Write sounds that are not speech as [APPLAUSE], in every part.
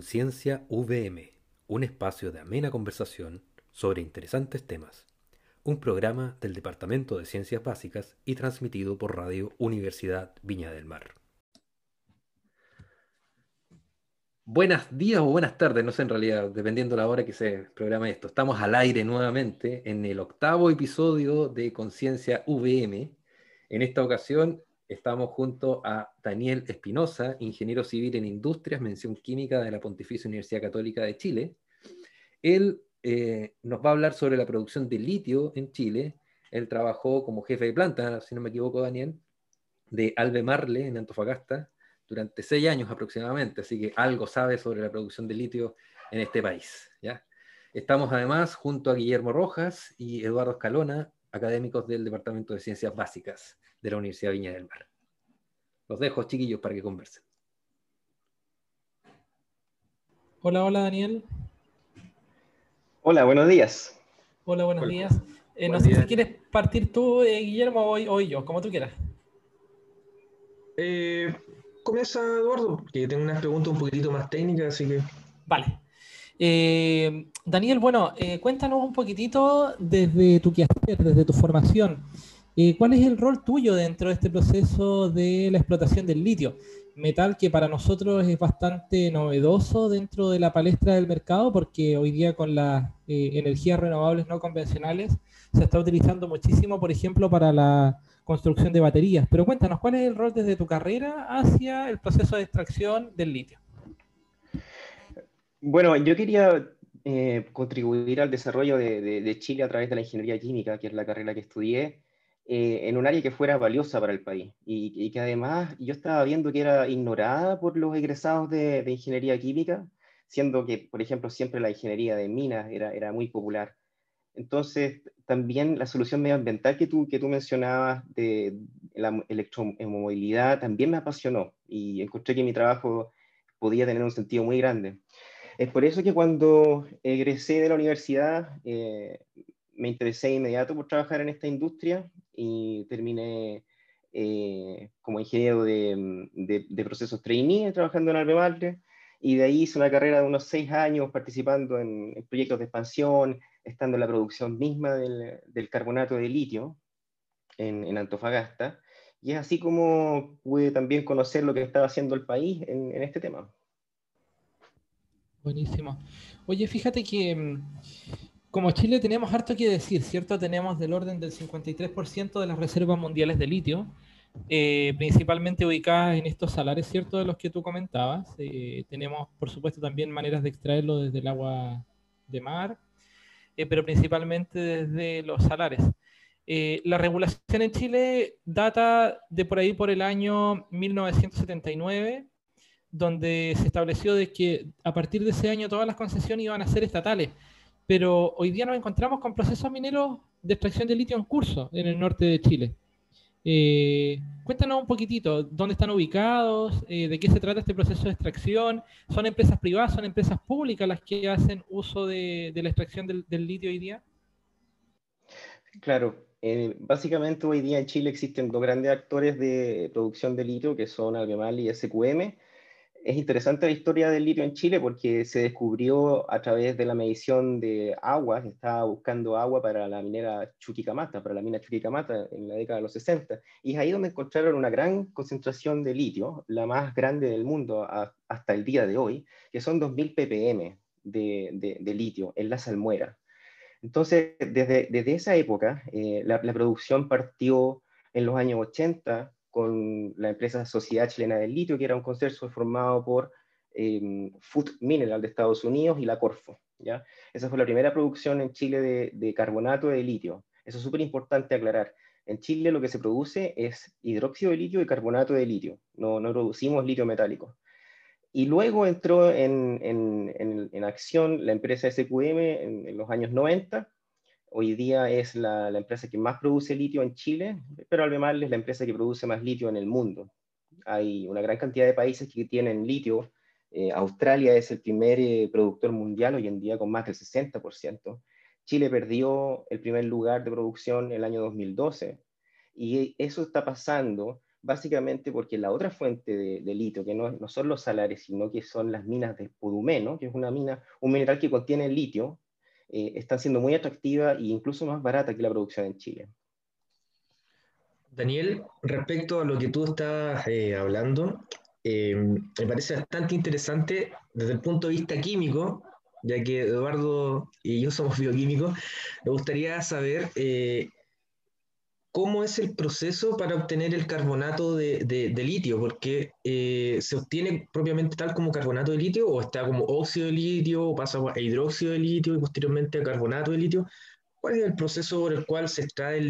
Conciencia VM, un espacio de amena conversación sobre interesantes temas. Un programa del Departamento de Ciencias Básicas y transmitido por Radio Universidad Viña del Mar. Buenos días o buenas tardes, no sé en realidad, dependiendo de la hora que se programa esto. Estamos al aire nuevamente en el octavo episodio de Conciencia VM. En esta ocasión estamos junto a Daniel Espinosa, ingeniero civil en industrias, mención química de la Pontificia Universidad Católica de Chile. Él eh, nos va a hablar sobre la producción de litio en Chile. Él trabajó como jefe de planta, si no me equivoco, Daniel, de Albemarle en Antofagasta durante seis años aproximadamente, así que algo sabe sobre la producción de litio en este país. ¿ya? Estamos además junto a Guillermo Rojas y Eduardo Escalona, académicos del Departamento de Ciencias Básicas de la Universidad Viña del Mar. Los dejo, chiquillos, para que conversen. Hola, hola, Daniel. Hola, buenos días. Hola, buenos días. Eh, no sé si quieres partir tú, eh, Guillermo, o, o, yo, como tú quieras. Eh, comienza Eduardo, porque tengo unas preguntas un poquitito más técnicas, así que... Vale. Eh, Daniel, bueno, eh, cuéntanos un poquitito desde tu quehacer, desde tu formación. Eh, ¿Cuál es el rol tuyo dentro de este proceso de la explotación del litio? Metal que para nosotros es bastante novedoso dentro de la palestra del mercado porque hoy día con las energías renovables no convencionales se está utilizando muchísimo, por ejemplo, para la construcción de baterías. Pero cuéntanos, ¿cuál es el rol desde tu carrera hacia el proceso de extracción del litio? Bueno, yo quería eh, contribuir al desarrollo de, de, de, Chile a través de la ingeniería química, que es la carrera que estudié, eh, en un área que fuera valiosa para el país y, y, que además yo estaba viendo que era ignorada por los egresados de, de, ingeniería química, siendo que, por ejemplo, siempre la ingeniería de minas era, era muy popular. Entonces, también la solución medioambiental que tú, que tú mencionabas de la electromovilidad también me apasionó y encontré que mi trabajo podía tener un sentido muy grande. Es por eso que cuando egresé de la universidad eh, me interesé de inmediato por trabajar en esta industria y terminé eh, como ingeniero de, de, de, procesos trainee trabajando en Albemarle y de ahí hice una carrera de unos seis años participando en, en proyectos de expansión, estando en la producción misma del, del carbonato de litio en, en, Antofagasta. Y es así como pude también conocer lo que estaba haciendo el país en, en este tema. Buenísimo. Oye, fíjate que mm, como Chile tenemos harto que decir, ¿cierto? Tenemos del orden del 53% de las reservas mundiales de litio, eh, principalmente ubicadas en estos salares, ¿cierto? De los que tú comentabas. Eh, tenemos, por supuesto, también maneras de extraerlo desde el agua de mar, eh, pero principalmente desde los salares. Eh, la regulación en Chile data de por ahí por el año 1979 donde se estableció de que a partir de ese año todas las concesiones iban a ser estatales. Pero hoy día nos encontramos con procesos mineros de extracción de litio en curso en el norte de Chile. Eh, cuéntanos un poquitito, ¿dónde están ubicados? Eh, ¿De qué se trata este proceso de extracción? ¿Son empresas privadas, son empresas públicas las que hacen uso de, la extracción del, litio hoy día? Claro, eh, básicamente hoy día en Chile existen dos grandes actores de producción de litio que son Albemarle y SQM es interesante la historia del litio en Chile porque se descubrió a través de la medición de agua, se estaba buscando agua para la minera Chuquicamata, para la mina Chuquicamata en la década de los 60, y es ahí donde encontraron una gran concentración de litio, la más grande del mundo hasta el día de hoy, que son 2.000 ppm de, de, litio en la salmuera. Entonces, desde, desde esa época, eh, la producción partió en los años 80 con la empresa Sociedad Chilena del Litio, que era un consorcio formado por eh, Food Mineral de Estados Unidos y la Corfo. ¿ya? Esa fue la primera producción en Chile de, carbonato de litio. Eso es súper importante aclarar. En Chile lo que se produce es hidróxido de litio y carbonato de litio. No, no producimos litio metálico. Y luego entró en, en, en, en acción la empresa SQM en, los años 90, Hoy día es la, empresa que más produce litio en Chile, pero Albemarle es la empresa que produce más litio en el mundo. Hay una gran cantidad de países que tienen litio. Eh, Australia es el primer eh, productor mundial hoy en día con más del 60%. Chile perdió el primer lugar de producción en el año 2012. Y eso está pasando básicamente porque la otra fuente de, litio, que no, son los salares, sino que son las minas de Podumeno, que es una mina, un mineral que contiene litio, eh, están siendo muy atractivas e incluso más barata que la producción en Chile. Daniel, respecto a lo que tú estás eh, hablando, eh, me parece bastante interesante desde el punto de vista químico, ya que Eduardo y yo somos bioquímicos, me gustaría saber cómo es el proceso para obtener el carbonato de, litio, porque eh, se obtiene propiamente tal como carbonato de litio, o está como óxido de litio, o pasa a hidróxido de litio y posteriormente a carbonato de litio. ¿Cuál es el proceso por el cual se extrae el,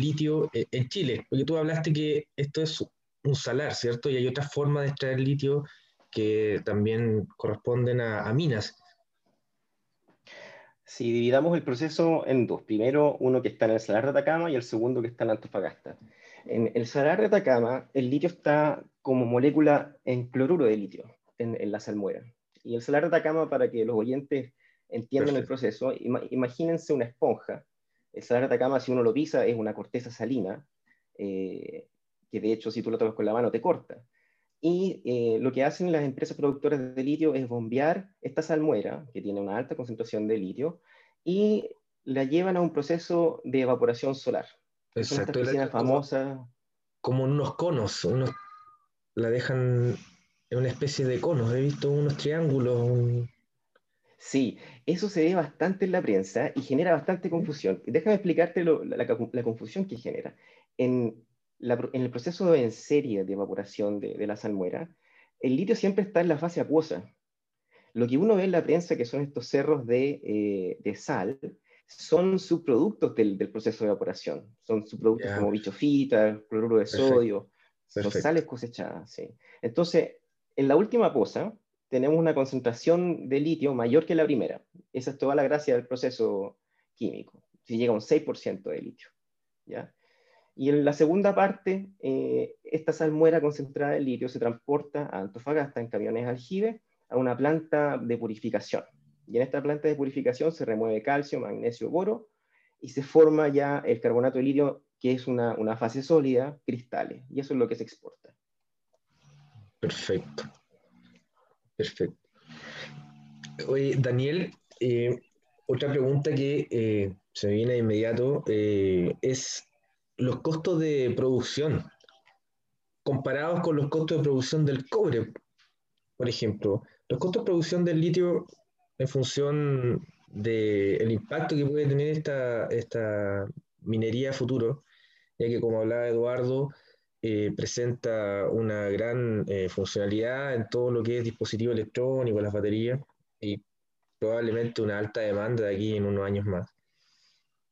litio eh, en Chile? Porque tú hablaste que esto es un salar, ¿cierto? Y hay otras formas de extraer litio que también corresponden a minas. Si dividamos el proceso en dos, primero uno que está en el Salar de Atacama y el segundo que está en Antofagasta. En el Salar de Atacama, el litio está como molécula en cloruro de litio, en, la salmuera. Y el Salar de Atacama, para que los oyentes entiendan el proceso, imagínense una esponja. El Salar de Atacama, si uno lo pisa, es una corteza salina, eh, que de hecho si tú lo tomas con la mano te corta. Y eh, lo que hacen las empresas productoras de litio es bombear esta salmuera, que tiene una alta concentración de litio, y la llevan a un proceso de evaporación solar. Exacto. Una famosa. Como unos conos, unos, la dejan en una especie de conos. He visto unos triángulos. Sí, eso se ve bastante en la prensa y genera bastante confusión. Déjame explicarte la, confusión que genera. En, en el proceso en serie de evaporación de, la salmuera, el litio siempre está en la fase acuosa. Lo que uno ve en la prensa, que son estos cerros de, eh, sal, son subproductos del, proceso de evaporación. Son subproductos como bichofita, cloruro de sodio, son sales cosechadas. Entonces, en la última poza tenemos una concentración de litio mayor que la primera. Esa es toda la gracia del proceso químico. Si llega a un 6% de litio. ¿ya? Y en la segunda parte, eh, esta salmuera concentrada de litio se transporta a Antofagasta en camiones aljibe a una planta de purificación. Y en esta planta de purificación se remueve calcio, magnesio, boro y se forma ya el carbonato de litio, que es una, una fase sólida, cristales. Y eso es lo que se exporta. Perfecto. Perfecto. Oye, Daniel, eh, otra pregunta que eh, se me viene de inmediato es los costos de producción comparados con los costos de producción del cobre, por ejemplo. Los costos de producción del litio en función del impacto que puede tener esta, esta minería futuro, ya que como hablaba Eduardo, eh, presenta una gran eh, funcionalidad en todo lo que es dispositivo electrónico, las baterías, y probablemente una alta demanda de aquí en unos años más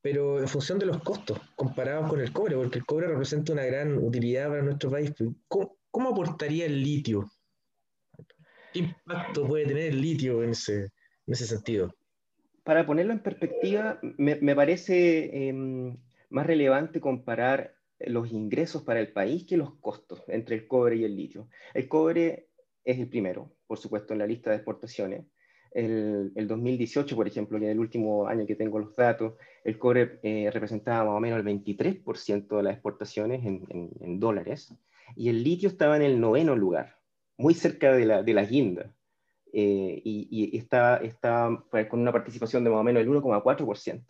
pero en función de los costos comparados con el cobre, porque el cobre representa una gran utilidad para nuestro país. ¿Cómo, aportaría el litio? ¿Qué impacto puede tener el litio en ese, en ese sentido? Para ponerlo en perspectiva, me, me parece em, más relevante comparar los ingresos para el país que los costos entre el cobre y el litio. El cobre es el primero, por supuesto, en la lista de exportaciones el, 2018, por ejemplo, que es el último año que tengo los datos, el cobre eh, representaba más o menos el 23% de las exportaciones en, dólares, y el litio estaba en el noveno lugar, muy cerca de la, de la guinda, eh, y, estaba, estaba pues, con una participación de más o menos el 1,4%.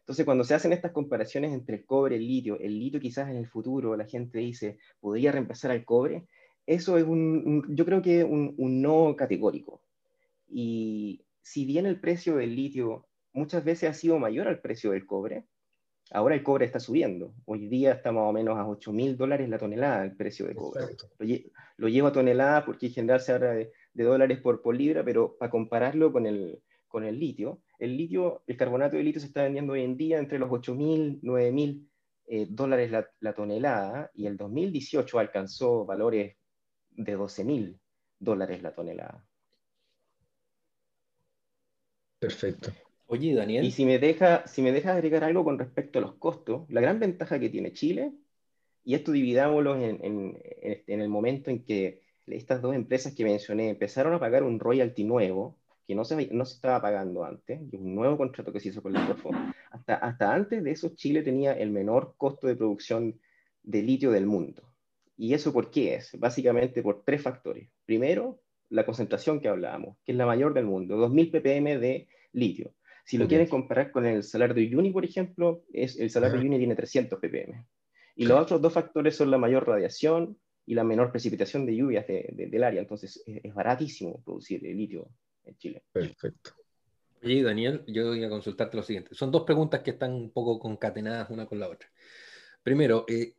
Entonces, cuando se hacen estas comparaciones entre el cobre y el litio, el litio quizás en el futuro la gente dice, ¿podría reemplazar al cobre? Eso es un, yo creo que un, un no categórico. Y si bien el precio del litio muchas veces ha sido mayor al precio del cobre, ahora el cobre está subiendo. Hoy día está más o menos a 8 mil dólares la tonelada el precio de cobre. Lo, llevo a tonelada porque en general se habla de, dólares por, por, libra, pero para compararlo con el, con el litio, el litio, el carbonato de litio se está vendiendo hoy en día entre los 8 mil, 9 mil eh, dólares la, la, tonelada y el 2018 alcanzó valores de 12 mil dólares la tonelada. Perfecto. Oye, Daniel. Y si me deja, si me deja agregar algo con respecto a los costos, la gran ventaja que tiene Chile, y esto dividámoslo en, el momento en que estas dos empresas que mencioné empezaron a pagar un royalty nuevo, que no se, no se estaba pagando antes, un nuevo contrato que se hizo con la Corfo, hasta, hasta antes de eso Chile tenía el menor costo de producción de litio del mundo. ¿Y eso por qué es? Básicamente por tres factores. Primero, la concentración que hablábamos, que es la mayor del mundo, 2000 ppm de litio. Si lo quieren comparar con el salario de Uyuni, por ejemplo, es, el salario de Uyuni tiene 300 ppm. Y los otros dos factores son la mayor radiación y la menor precipitación de lluvias del área. Entonces, es, baratísimo producir el litio en Chile. Perfecto. Oye, Daniel, yo voy a consultarte lo siguiente. Son dos preguntas que están un poco concatenadas una con la otra. Primero, eh,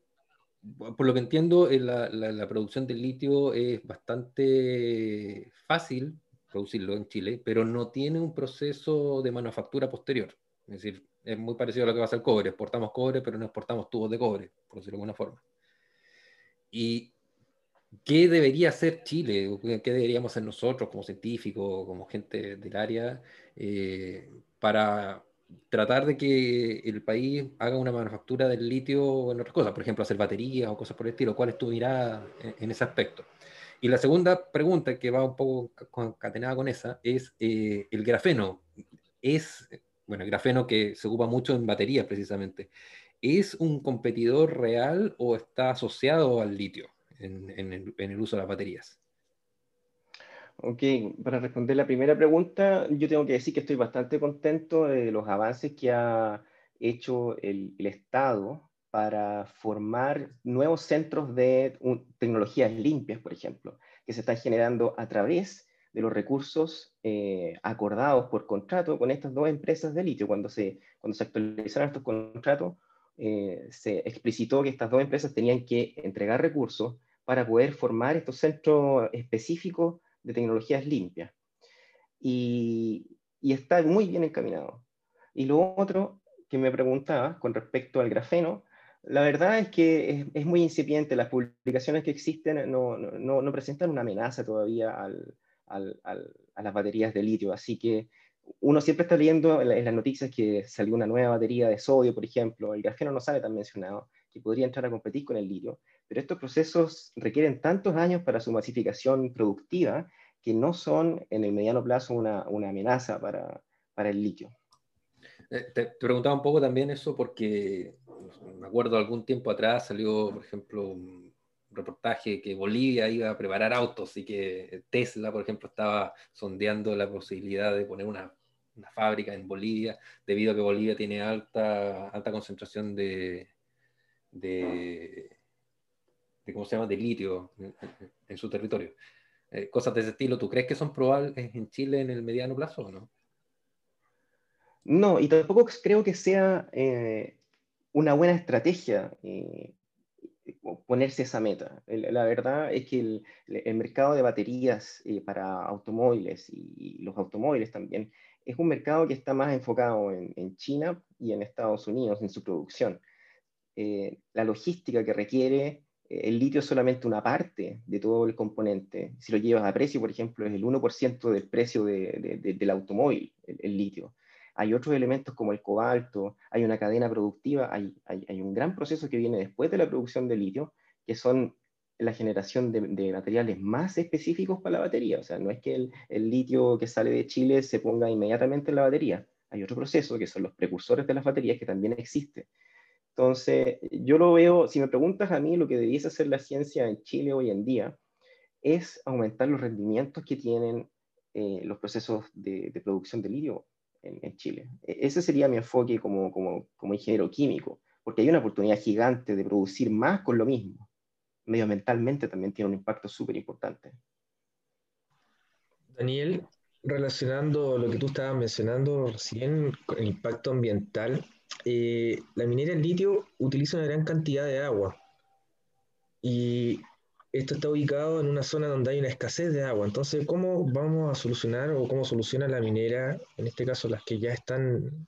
por lo que entiendo, eh, la, producción del litio es bastante fácil producirlo en Chile, pero no tiene un proceso de manufactura posterior. Es decir, es muy parecido a lo que pasa al cobre. Exportamos cobre, pero no exportamos tubos de cobre, por decirlo de alguna forma. ¿Y qué debería hacer Chile? ¿Qué deberíamos hacer nosotros como científicos, como gente del área, eh, para tratar de que el país haga una manufactura del litio en otras cosas? Por ejemplo, hacer baterías o cosas por el estilo. ¿Cuál es tu mirada en, ese aspecto? Y la segunda pregunta, que va un poco concatenada con esa, es eh, el grafeno. ¿Es bueno, el grafeno que se ocupa mucho en baterías precisamente, ¿es un competidor real o está asociado al litio en, el, uso de las baterías? Ok, para responder la primera pregunta, yo tengo que decir que estoy bastante contento de los avances que ha hecho el, Estado para formar nuevos centros de tecnologías limpias, por ejemplo, que se están generando a través de los recursos eh, acordados por contrato con estas dos empresas de litio. Cuando se, cuando se actualizaron estos contratos, eh, se explicitó que estas dos empresas tenían que entregar recursos para poder formar estos centros específicos de tecnologías limpias. Y, y está muy bien encaminado. Y lo otro que me preguntaba con respecto al grafeno, la verdad es que es, es muy incipiente. Las publicaciones que existen no, no, no presentan una amenaza todavía al, a las baterías de litio. Así que uno siempre está leyendo en, las noticias que salió una nueva batería de sodio, por ejemplo, el grafeno no sale tan mencionado, que podría entrar a competir con el litio, pero estos procesos requieren tantos años para su masificación productiva que no son en el mediano plazo una, amenaza para, el litio. Eh, te, te, preguntaba un poco también eso porque me acuerdo algún tiempo atrás salió, por ejemplo, reportaje que Bolivia iba a preparar autos y que Tesla, por ejemplo, estaba sondeando la posibilidad de poner una, fábrica en Bolivia, debido a que Bolivia tiene alta, alta concentración de, de, ¿cómo se llama?, de litio en, su territorio. Eh, cosas de ese estilo, ¿tú crees que son probables en Chile en el mediano plazo o no? No, y tampoco creo que sea eh, una buena estrategia eh, ponerse esa meta. La verdad es que el, mercado de baterías eh, para automóviles y, los automóviles también es un mercado que está más enfocado en, China y en Estados Unidos en su producción. Eh, la logística que requiere eh, el litio es solamente una parte de todo el componente. Si lo llevas a precio, por ejemplo, es el 1% del precio del automóvil, el litio hay otros elementos como el cobalto, hay una cadena productiva, hay, un gran proceso que viene después de la producción de litio, que son la generación de, materiales más específicos para la batería. O sea, no es que el, el, litio que sale de Chile se ponga inmediatamente en la batería. Hay otro proceso que son los precursores de las baterías que también existe. Entonces, yo lo veo, si me preguntas a mí, lo que debiese hacer la ciencia en Chile hoy en día es aumentar los rendimientos que tienen eh, los procesos de, de producción de litio en, Chile. E, ese sería mi enfoque como, como, como, ingeniero químico, porque hay una oportunidad gigante de producir más con lo mismo. Medioambientalmente también tiene un impacto súper importante. Daniel, relacionando lo que tú estabas mencionando recién con el impacto ambiental, eh, la minera en litio utiliza una gran cantidad de agua. Y esto está ubicado en una zona donde hay una escasez de agua. Entonces, ¿cómo vamos a solucionar o cómo soluciona la minera, en este caso las que ya están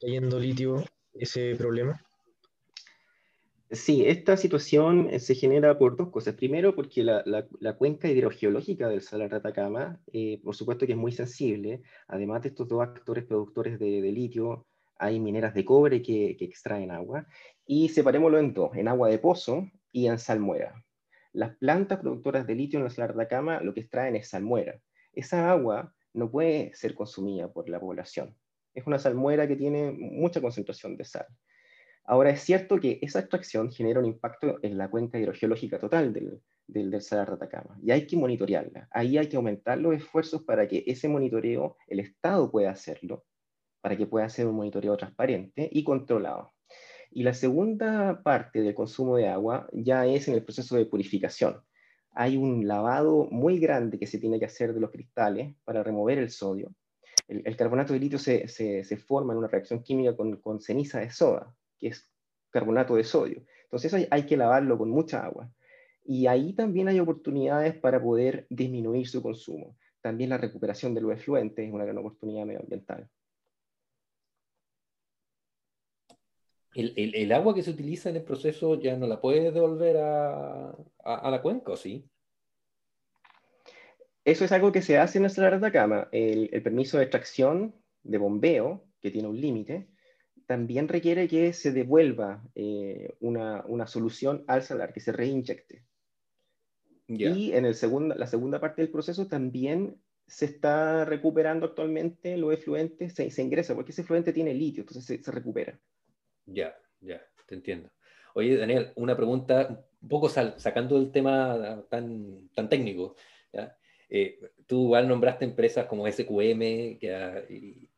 cayendo litio, ese problema? Sí, esta situación eh, se genera por dos cosas. Primero, porque la, cuenca hidrogeológica del Salar de Atacama, eh, por supuesto que es muy sensible. Además de estos dos actores productores de, litio, hay mineras de cobre que, que, extraen agua. Y separémoslo en dos, en agua de pozo y en salmuera. Las plantas productoras de litio en la salar de Atacama lo que extraen es salmuera. Esa agua no puede ser consumida por la población. Es una salmuera que tiene mucha concentración de sal. Ahora, es cierto que esa extracción genera un impacto en la cuenca hidrogeológica total del, del, del Salar de Atacama y hay que monitorearla. Ahí hay que aumentar los esfuerzos para que ese monitoreo el Estado pueda hacerlo, para que pueda ser un monitoreo transparente y controlado. Y la segunda parte del consumo de agua ya es en el proceso de purificación. Hay un lavado muy grande que se tiene que hacer de los cristales para remover el sodio. El, carbonato de litio se, forma en una reacción química con, con, ceniza de soda, que es carbonato de sodio. Entonces hay, hay que lavarlo con mucha agua. Y ahí también hay oportunidades para poder disminuir su consumo. También la recuperación de los efluentes es una gran oportunidad medioambiental. El, el, el, agua que se utiliza en el proceso ya no la puede devolver a, a, a la cuenca, ¿o sí? Eso es algo que se hace en nuestra área de Atacama. El, el permiso de extracción de bombeo, que tiene un límite, también requiere que se devuelva eh, una, una, solución al salar, que se reinyecte. Yeah. Y en el la segunda parte del proceso también se está recuperando actualmente los efluentes, se, se ingresa, porque ese efluente tiene litio, entonces se, se recupera. Ya, ya, te entiendo. Oye, Daniel, una pregunta un poco sal, sacando el tema tan, tan técnico. ¿ya? Eh, tú igual nombraste empresas como SQM, que, y,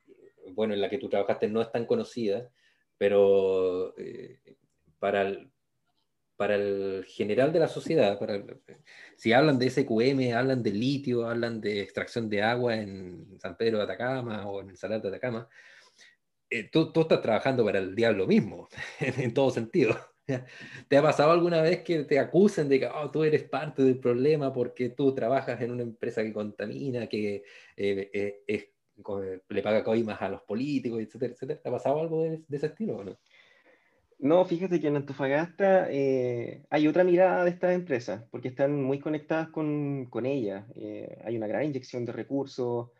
bueno, en la que tú trabajaste no es tan conocida, pero eh, para, el, para el general de la sociedad, para el, si hablan de SQM, hablan de litio, hablan de extracción de agua en San Pedro de Atacama o en el Salar de Atacama, eh, tú, tú, estás trabajando para el diablo mismo, [LAUGHS] en, en, todo sentido. ¿Te ha pasado alguna vez que te acusen de que oh, tú eres parte del problema porque tú trabajas en una empresa que contamina, que eh, eh, le paga coimas a los políticos, etcétera, etcétera? ¿Te ha pasado algo de, ese estilo o no? No, fíjate que en Antofagasta hay otra mirada de estas empresas, porque están muy conectadas con, con ellas. Eh, hay una gran inyección de recursos,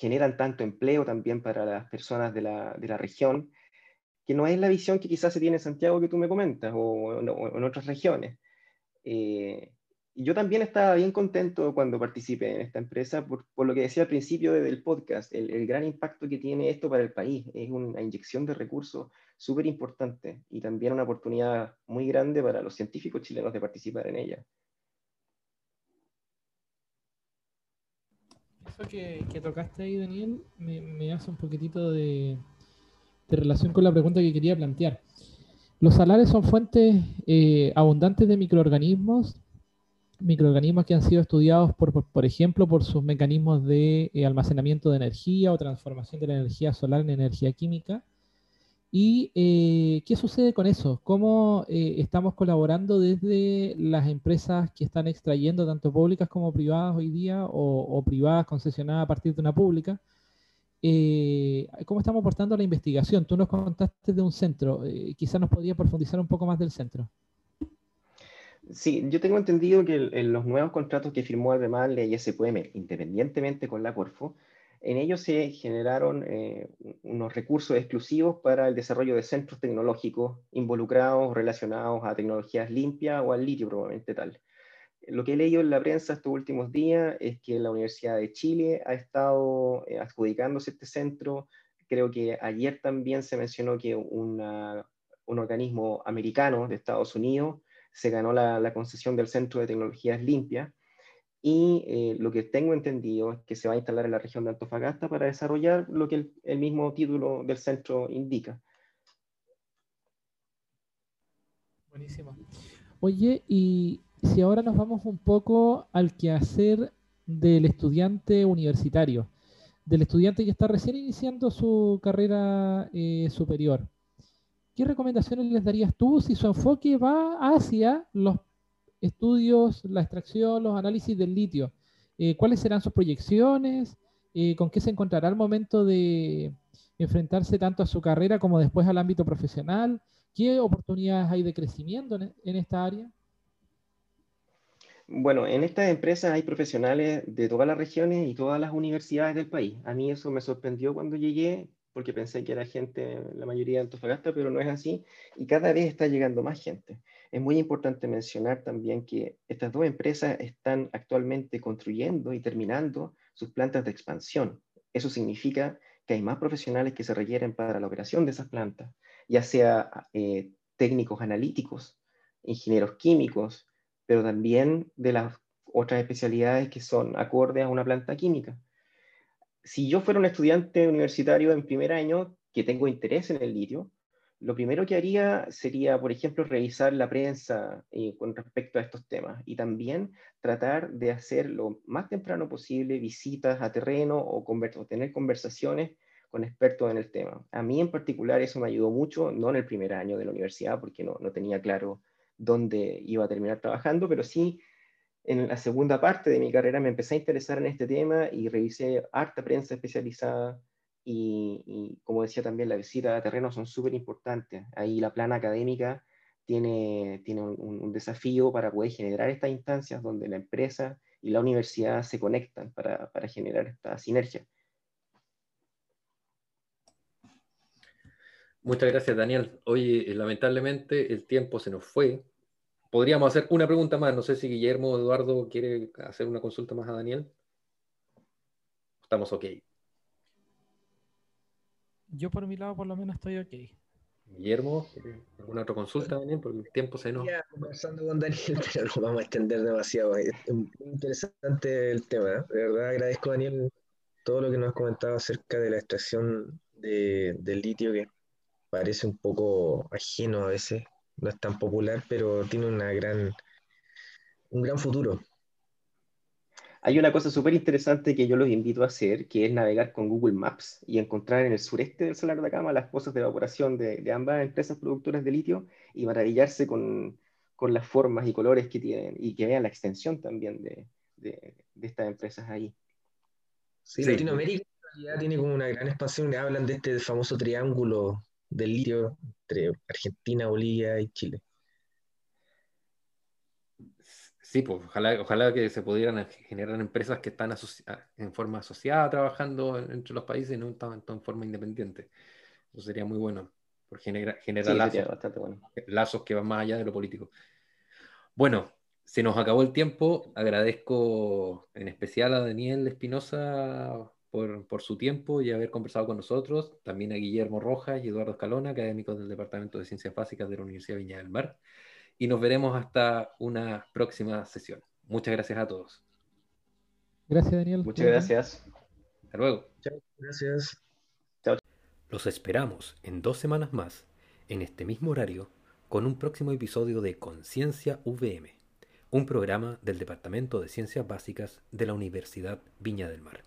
generan tanto empleo también para las personas de la, de la, región, que no es la visión que quizás se tiene en Santiago que tú me comentas, o, o, o en otras regiones. Eh, yo también estaba bien contento cuando participé en esta empresa, por, por lo que decía al principio del podcast, el, el, gran impacto que tiene esto para el país. Es una inyección de recursos súper importante y también una oportunidad muy grande para los científicos chilenos de participar en ella. Eso que, que tocaste ahí, Daniel, me, me hace un poquitito de, de, relación con la pregunta que quería plantear. Los salares son fuentes eh, abundantes de microorganismos microorganismos que han sido estudiados, por, por, por ejemplo, por sus mecanismos de eh, almacenamiento de energía o transformación de la energía solar en energía química. ¿Y eh, qué sucede con eso? ¿Cómo eh, estamos colaborando desde las empresas que están extrayendo, tanto públicas como privadas hoy día, o, privadas concesionadas a partir de una pública? Eh, ¿Cómo estamos aportando la investigación? Tú nos contaste de un centro, quizás nos podría profundizar un poco más del centro. Sí, yo tengo entendido que en los nuevos contratos que firmó además la ISQM, independientemente con la Corfo, en ellos se generaron eh, unos recursos exclusivos para el desarrollo de centros tecnológicos involucrados, relacionados a tecnologías limpias o al litio probablemente tal. Lo que he leído en la prensa estos últimos días es que la Universidad de Chile ha estado eh, adjudicándose este centro. Creo que ayer también se mencionó que una, un organismo americano de Estados Unidos se ganó la, la concesión del Centro de Tecnologías Limpias y eh, lo que tengo entendido es que se va a instalar en la región de Antofagasta para desarrollar lo que el, mismo título del centro indica. Buenísimo. Oye, y si ahora nos vamos un poco al quehacer del estudiante universitario, del estudiante que está recién iniciando su carrera eh, superior, ¿qué recomendaciones les darías tú si su enfoque va hacia los estudios, la extracción, los análisis del litio? Eh, ¿Cuáles serán sus proyecciones? Eh, ¿Con qué se encontrará al momento de enfrentarse tanto a su carrera como después al ámbito profesional? ¿Qué oportunidades hay de crecimiento en, esta área? Bueno, en estas empresas hay profesionales de todas las regiones y todas las universidades del país. A mí eso me sorprendió cuando llegué, porque pensé que era gente, la mayoría de Antofagasta, pero no es así, y cada vez está llegando más gente. Es muy importante mencionar también que estas dos empresas están actualmente construyendo y terminando sus plantas de expansión. Eso significa que hay más profesionales que se requieren para la operación de esas plantas. ya sea eh, técnicos analíticos, ingenieros químicos, pero también de las otras especialidades que son acordes a una planta química. Si yo fuera un estudiante universitario en primer año que tengo interés en el litio, lo primero que haría sería, por ejemplo, revisar la prensa eh, con respecto a estos temas y también tratar de hacer lo más temprano posible visitas a terreno o, tener conversaciones con expertos en el tema. A mí en particular eso me ayudó mucho, no en el primer año de la universidad, porque no, no tenía claro dónde iba a terminar trabajando, pero sí en la segunda parte de mi carrera me empecé a interesar en este tema y revisé harta prensa especializada, y, como decía también, la visita a terreno son súper importantes. Ahí la plana académica tiene, tiene un, desafío para poder generar estas instancias donde la empresa y la universidad se conectan para, para generar esta sinergia. Muchas gracias, Daniel. Oye, lamentablemente el tiempo se nos fue. Podríamos hacer una pregunta más. No sé si Guillermo o Eduardo quiere hacer una consulta más a Daniel. Estamos ok. Yo por mi lado por lo menos estoy ok. Guillermo, ¿alguna otra consulta, Daniel? Porque el tiempo se nos... Ya, conversando con Daniel, [LAUGHS] pero no vamos a extender demasiado. Es muy interesante el tema. ¿eh? De verdad agradezco, Daniel, todo lo que nos has comentado acerca de la extracción de, del litio, que parece un poco ajeno a veces, no es tan popular, pero tiene una gran, un gran futuro. Hay una cosa súper interesante que yo los invito a hacer, que es navegar con Google Maps y encontrar en el sureste del Salar de Atacama las pozas de evaporación de, ambas empresas productoras de litio y maravillarse con, con, las formas y colores que tienen y que vean la extensión también de, de, estas empresas ahí. Sí, Latinoamérica ya tiene como una gran expansión, hablan de este famoso triángulo del litio entre Argentina, Bolivia y Chile. Sí, pues ojalá, ojalá que se pudieran generar empresas que están en forma asociada trabajando entre los países y no tanto en forma independiente. Eso sería muy bueno, por generar, generar lazos, que van más allá de lo político. Bueno, se nos acabó el tiempo. Agradezco en especial a Daniel Espinosa por, por, su tiempo y haber conversado con nosotros. También a Guillermo Rojas y Eduardo Escalona, académicos del Departamento de Ciencias Básicas de la Universidad de Viña del Mar y nos veremos hasta una próxima sesión. Muchas gracias a todos. Gracias, Daniel. Muchas gracias. Hasta luego. Chao. Gracias. Chao. Los esperamos en dos semanas más, en este mismo horario, con un próximo episodio de Conciencia VM, un programa del Departamento de Ciencias Básicas de la Universidad Viña del Mar.